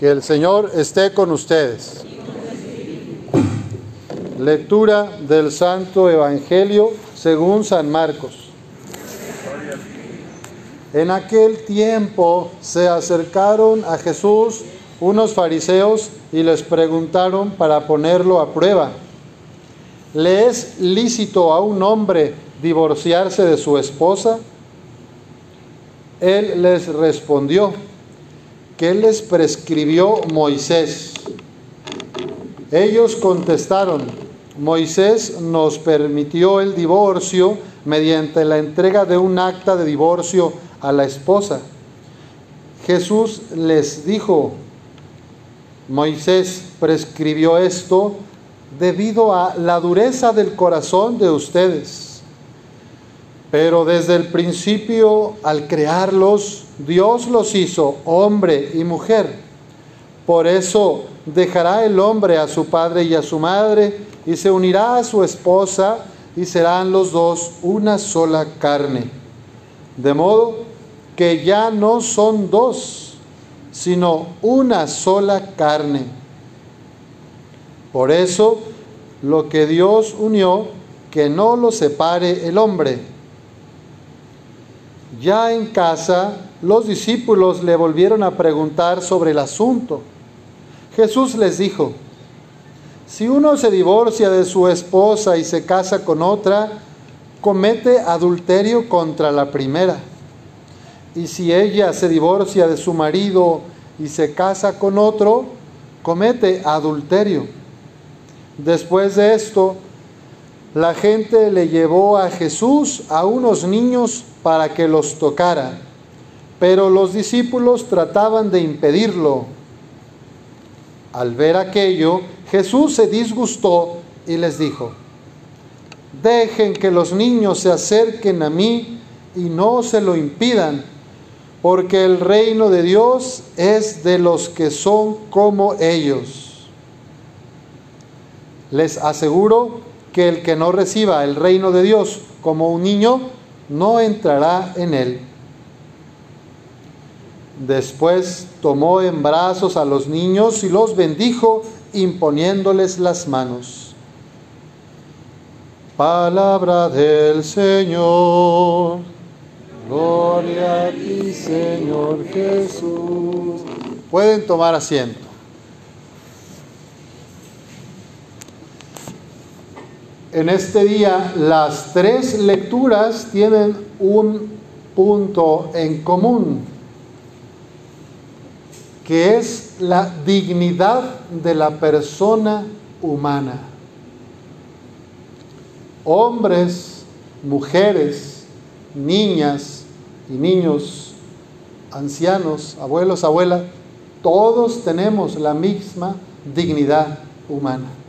Que el Señor esté con ustedes. Lectura del Santo Evangelio según San Marcos. En aquel tiempo se acercaron a Jesús unos fariseos y les preguntaron para ponerlo a prueba, ¿le es lícito a un hombre divorciarse de su esposa? Él les respondió, ¿qué les prescribió Moisés? Ellos contestaron, Moisés nos permitió el divorcio mediante la entrega de un acta de divorcio a la esposa. Jesús les dijo, Moisés prescribió esto debido a la dureza del corazón de ustedes. Pero desde el principio, al crearlos, Dios los hizo hombre y mujer. Por eso dejará el hombre a su padre y a su madre y se unirá a su esposa y serán los dos una sola carne. De modo que ya no son dos, sino una sola carne. Por eso, lo que Dios unió, que no lo separe el hombre. Ya en casa, los discípulos le volvieron a preguntar sobre el asunto. Jesús les dijo, si uno se divorcia de su esposa y se casa con otra, comete adulterio contra la primera. Y si ella se divorcia de su marido y se casa con otro, comete adulterio. Después de esto, la gente le llevó a Jesús a unos niños para que los tocara, pero los discípulos trataban de impedirlo. Al ver aquello, Jesús se disgustó y les dijo, dejen que los niños se acerquen a mí y no se lo impidan, porque el reino de Dios es de los que son como ellos. Les aseguro que el que no reciba el reino de Dios como un niño, no entrará en él. Después tomó en brazos a los niños y los bendijo imponiéndoles las manos. Palabra del Señor. Gloria a ti, Señor Jesús. Pueden tomar asiento. En este día las tres lecturas tienen un punto en común que es la dignidad de la persona humana. Hombres, mujeres, niñas y niños, ancianos, abuelos, abuelas, todos tenemos la misma dignidad humana.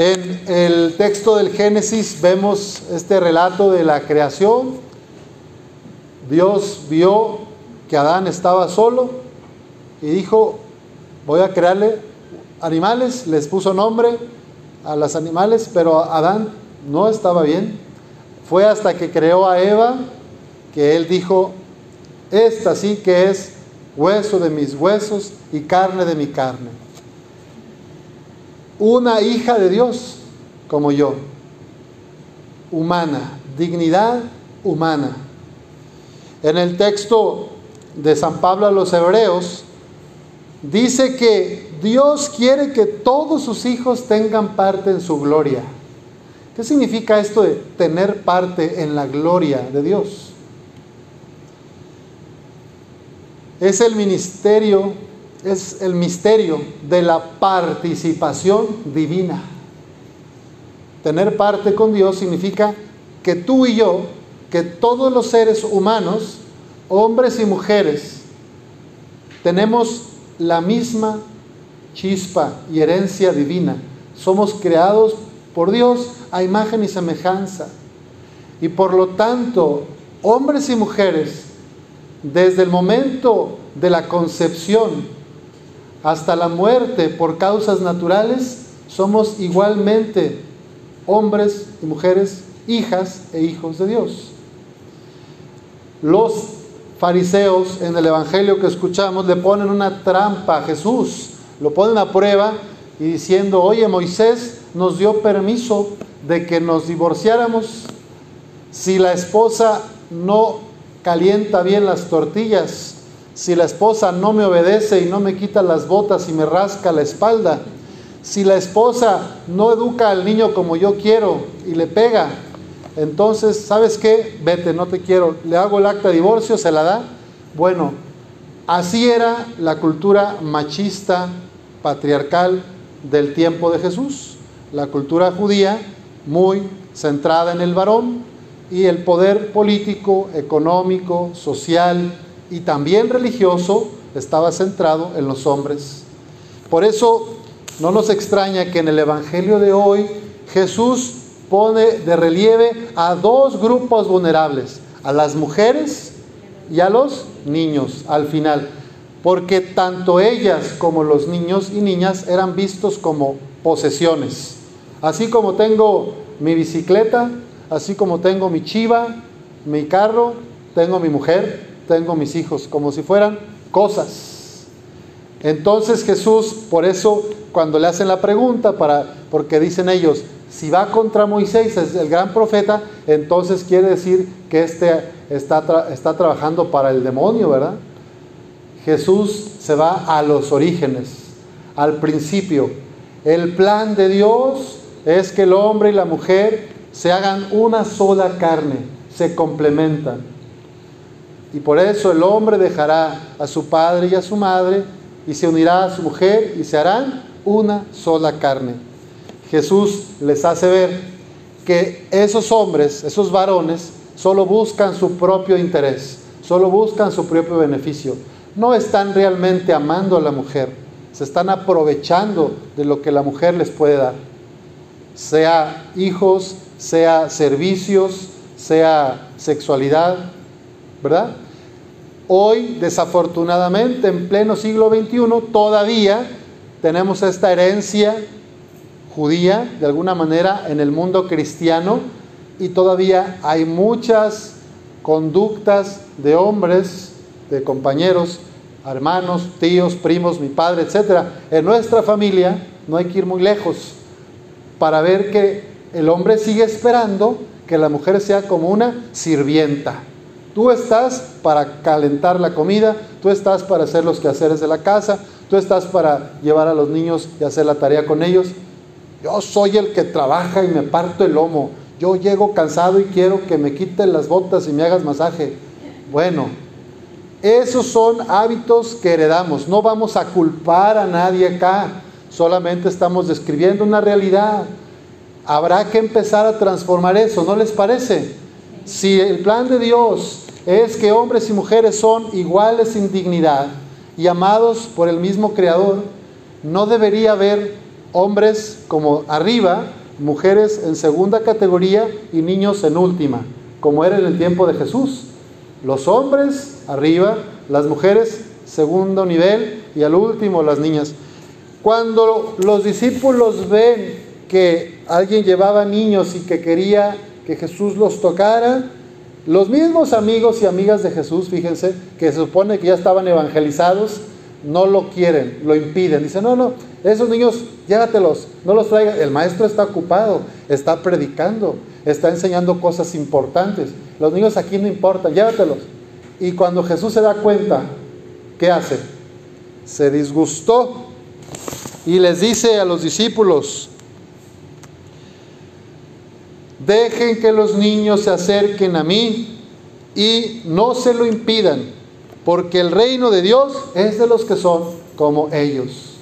En el texto del Génesis vemos este relato de la creación. Dios vio que Adán estaba solo y dijo, voy a crearle animales, les puso nombre a los animales, pero Adán no estaba bien. Fue hasta que creó a Eva que él dijo, esta sí que es hueso de mis huesos y carne de mi carne. Una hija de Dios como yo, humana, dignidad humana. En el texto de San Pablo a los Hebreos, dice que Dios quiere que todos sus hijos tengan parte en su gloria. ¿Qué significa esto de tener parte en la gloria de Dios? Es el ministerio, es el misterio de la participación divina. Tener parte con Dios significa que tú y yo, que todos los seres humanos, hombres y mujeres, tenemos la misma chispa y herencia divina. Somos creados por Dios a imagen y semejanza. Y por lo tanto, hombres y mujeres, desde el momento de la concepción hasta la muerte por causas naturales, somos igualmente hombres y mujeres, hijas e hijos de Dios. Los fariseos en el Evangelio que escuchamos le ponen una trampa a Jesús, lo ponen a prueba y diciendo, oye, Moisés nos dio permiso de que nos divorciáramos si la esposa no calienta bien las tortillas, si la esposa no me obedece y no me quita las botas y me rasca la espalda, si la esposa no educa al niño como yo quiero y le pega, entonces, ¿sabes qué? Vete, no te quiero. Le hago el acta de divorcio, se la da. Bueno, así era la cultura machista, patriarcal del tiempo de Jesús. La cultura judía muy centrada en el varón y el poder político, económico, social y también religioso estaba centrado en los hombres. Por eso no nos extraña que en el Evangelio de hoy Jesús pone de relieve a dos grupos vulnerables, a las mujeres y a los niños al final, porque tanto ellas como los niños y niñas eran vistos como posesiones. Así como tengo mi bicicleta, así como tengo mi chiva, mi carro, tengo mi mujer, tengo mis hijos, como si fueran cosas. Entonces Jesús, por eso cuando le hacen la pregunta, para, porque dicen ellos, si va contra Moisés, es el gran profeta, entonces quiere decir que este está, está trabajando para el demonio, ¿verdad? Jesús se va a los orígenes, al principio. El plan de Dios es que el hombre y la mujer se hagan una sola carne, se complementan. Y por eso el hombre dejará a su padre y a su madre y se unirá a su mujer y se harán una sola carne. Jesús les hace ver que esos hombres, esos varones, solo buscan su propio interés, solo buscan su propio beneficio. No están realmente amando a la mujer, se están aprovechando de lo que la mujer les puede dar. Sea hijos, sea servicios, sea sexualidad, ¿verdad? Hoy, desafortunadamente, en pleno siglo XXI, todavía tenemos esta herencia judía, de alguna manera, en el mundo cristiano, y todavía hay muchas conductas de hombres, de compañeros, hermanos, tíos, primos, mi padre, etc. En nuestra familia no hay que ir muy lejos para ver que el hombre sigue esperando que la mujer sea como una sirvienta. Tú estás para calentar la comida, tú estás para hacer los quehaceres de la casa, tú estás para llevar a los niños y hacer la tarea con ellos, yo soy el que trabaja y me parto el lomo. Yo llego cansado y quiero que me quiten las botas y me hagas masaje. Bueno, esos son hábitos que heredamos. No vamos a culpar a nadie acá. Solamente estamos describiendo una realidad. Habrá que empezar a transformar eso, ¿no les parece? Si el plan de Dios es que hombres y mujeres son iguales en dignidad y amados por el mismo Creador, no debería haber hombres como arriba, mujeres en segunda categoría y niños en última, como era en el tiempo de Jesús. Los hombres arriba, las mujeres segundo nivel y al último las niñas. Cuando los discípulos ven que alguien llevaba niños y que quería que Jesús los tocara, los mismos amigos y amigas de Jesús, fíjense, que se supone que ya estaban evangelizados, no lo quieren, lo impiden. Dicen, no, no, esos niños, llévatelos, no los traigan. El maestro está ocupado, está predicando, está enseñando cosas importantes. Los niños aquí no importan, llévatelos. Y cuando Jesús se da cuenta, ¿qué hace? Se disgustó y les dice a los discípulos, dejen que los niños se acerquen a mí y no se lo impidan, porque el reino de Dios es de los que son como ellos.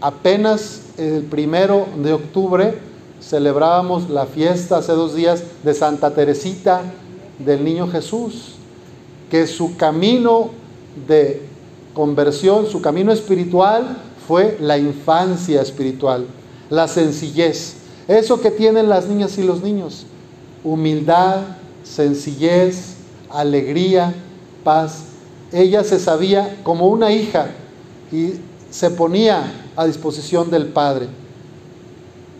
Apenas el primero de octubre celebrábamos la fiesta hace dos días de Santa Teresita del Niño Jesús, que su camino de conversión, su camino espiritual fue la infancia espiritual, la sencillez, eso que tienen las niñas y los niños, humildad, sencillez, alegría, paz. Ella se sabía como una hija y se ponía a disposición del Padre.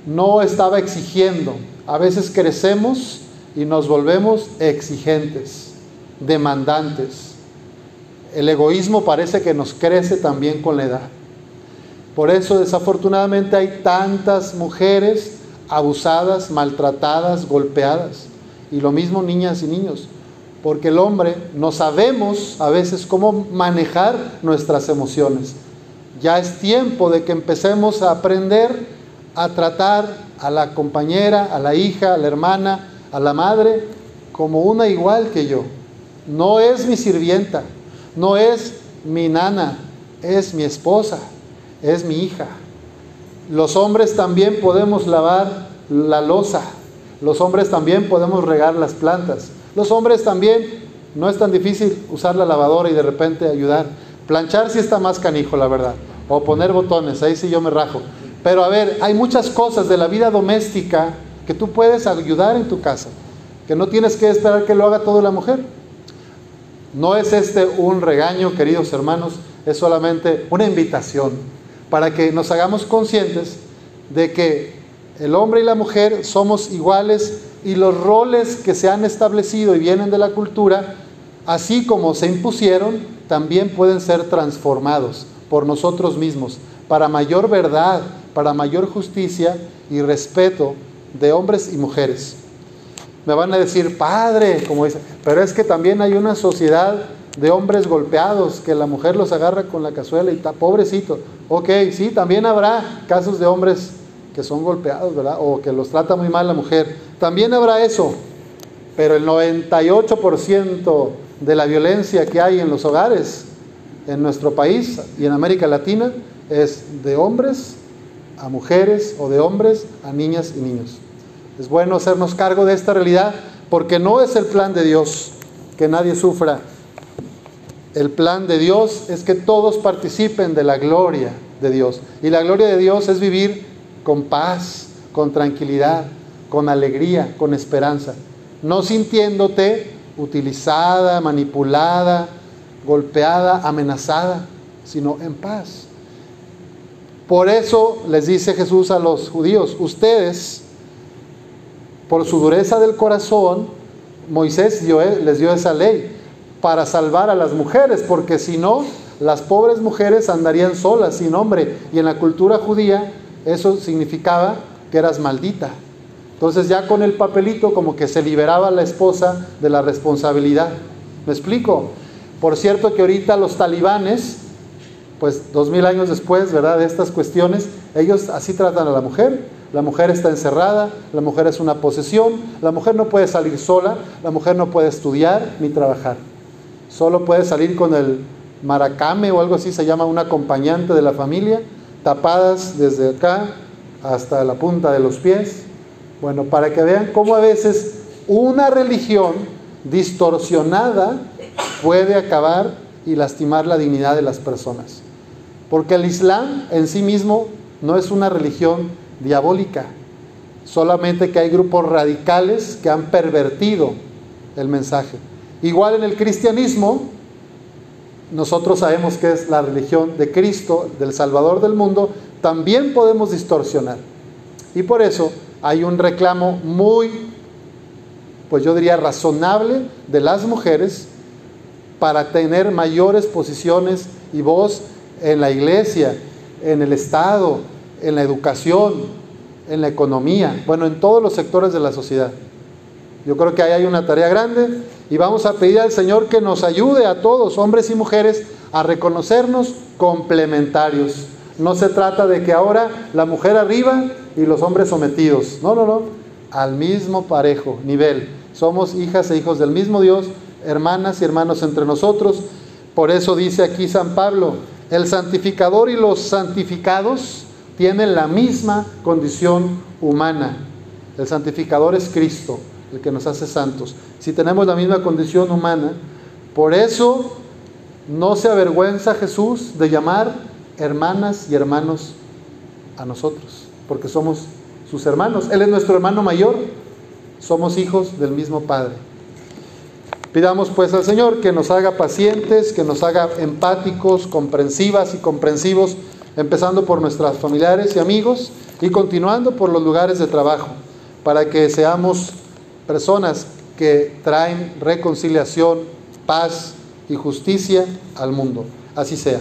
No estaba exigiendo. A veces crecemos y nos volvemos exigentes. demandantes. El egoísmo parece que nos crece también con la edad. Por eso desafortunadamente hay tantas mujeres abusadas, maltratadas, golpeadas. Y lo mismo niñas y niños. Porque el hombre no sabemos a veces cómo manejar nuestras emociones. Ya es tiempo de que empecemos a aprender a tratar a la compañera, a la hija, a la hermana, a la madre, como una igual que yo. No es mi sirvienta, no es mi nana, es mi esposa, es mi hija. Los hombres también podemos lavar la losa, los hombres también podemos regar las plantas, los hombres también no es tan difícil usar la lavadora y de repente ayudar. Planchar sí está más canijo, la verdad. O poner botones, ahí sí yo me rajo. Pero a ver, hay muchas cosas de la vida doméstica que tú puedes ayudar en tu casa, que no tienes que esperar que lo haga toda la mujer. No es este un regaño, queridos hermanos, es solamente una invitación para que nos hagamos conscientes de que el hombre y la mujer somos iguales y los roles que se han establecido y vienen de la cultura, así como se impusieron, también pueden ser transformados por nosotros mismos. Para mayor verdad, para mayor justicia y respeto de hombres y mujeres. Me van a decir, padre, como dice, pero es que también hay una sociedad de hombres golpeados, que la mujer los agarra con la cazuela y está pobrecito. Ok, sí, también habrá casos de hombres que son golpeados, ¿verdad? O que los trata muy mal la mujer. También habrá eso, pero el 98% de la violencia que hay en los hogares en nuestro país y en América Latina es de hombres a mujeres o de hombres a niñas y niños. Es bueno hacernos cargo de esta realidad porque no es el plan de Dios que nadie sufra. El plan de Dios es que todos participen de la gloria de Dios. Y la gloria de Dios es vivir con paz, con tranquilidad, con alegría, con esperanza. No sintiéndote utilizada, manipulada, golpeada, amenazada, sino en paz. Por eso les dice Jesús a los judíos, ustedes por su dureza del corazón, Moisés les dio esa ley para salvar a las mujeres, porque si no, las pobres mujeres andarían solas, sin hombre. Y en la cultura judía eso significaba que eras maldita. Entonces ya con el papelito como que se liberaba la esposa de la responsabilidad. ¿Me explico? Por cierto que ahorita los talibanes, pues dos mil años después, ¿verdad? De estas cuestiones, ellos así tratan a la mujer la mujer está encerrada, la mujer es una posesión, la mujer no puede salir sola, la mujer no puede estudiar ni trabajar. Solo puede salir con el maracame o algo así, se llama un acompañante de la familia, tapadas desde acá hasta la punta de los pies. Bueno, para que vean cómo a veces una religión distorsionada puede acabar y lastimar la dignidad de las personas. Porque el Islam en sí mismo no es una religión diabólica, solamente que hay grupos radicales que han pervertido el mensaje. Igual en el cristianismo, nosotros sabemos que es la religión de Cristo, del Salvador del mundo, también podemos distorsionar. Y por eso hay un reclamo muy, pues yo diría, razonable de las mujeres para tener mayores posiciones y voz en la iglesia, en el Estado, en la educación, en la economía, bueno, en todos los sectores de la sociedad. Yo creo que ahí hay una tarea grande y vamos a pedir al Señor que nos ayude a todos, hombres y mujeres, a reconocernos complementarios. No se trata de que ahora la mujer arriba y los hombres sometidos. No, no, no. Al mismo parejo, nivel. Somos hijas e hijos del mismo Dios, hermanas y hermanos entre nosotros. Por eso dice aquí San Pablo, el santificador y los santificados tienen la misma condición humana. El santificador es Cristo, el que nos hace santos. Si tenemos la misma condición humana, por eso no se avergüenza Jesús de llamar hermanas y hermanos a nosotros, porque somos sus hermanos. Él es nuestro hermano mayor, somos hijos del mismo Padre. Pidamos pues al Señor que nos haga pacientes, que nos haga empáticos, comprensivas y comprensivos empezando por nuestras familiares y amigos y continuando por los lugares de trabajo, para que seamos personas que traen reconciliación, paz y justicia al mundo. Así sea.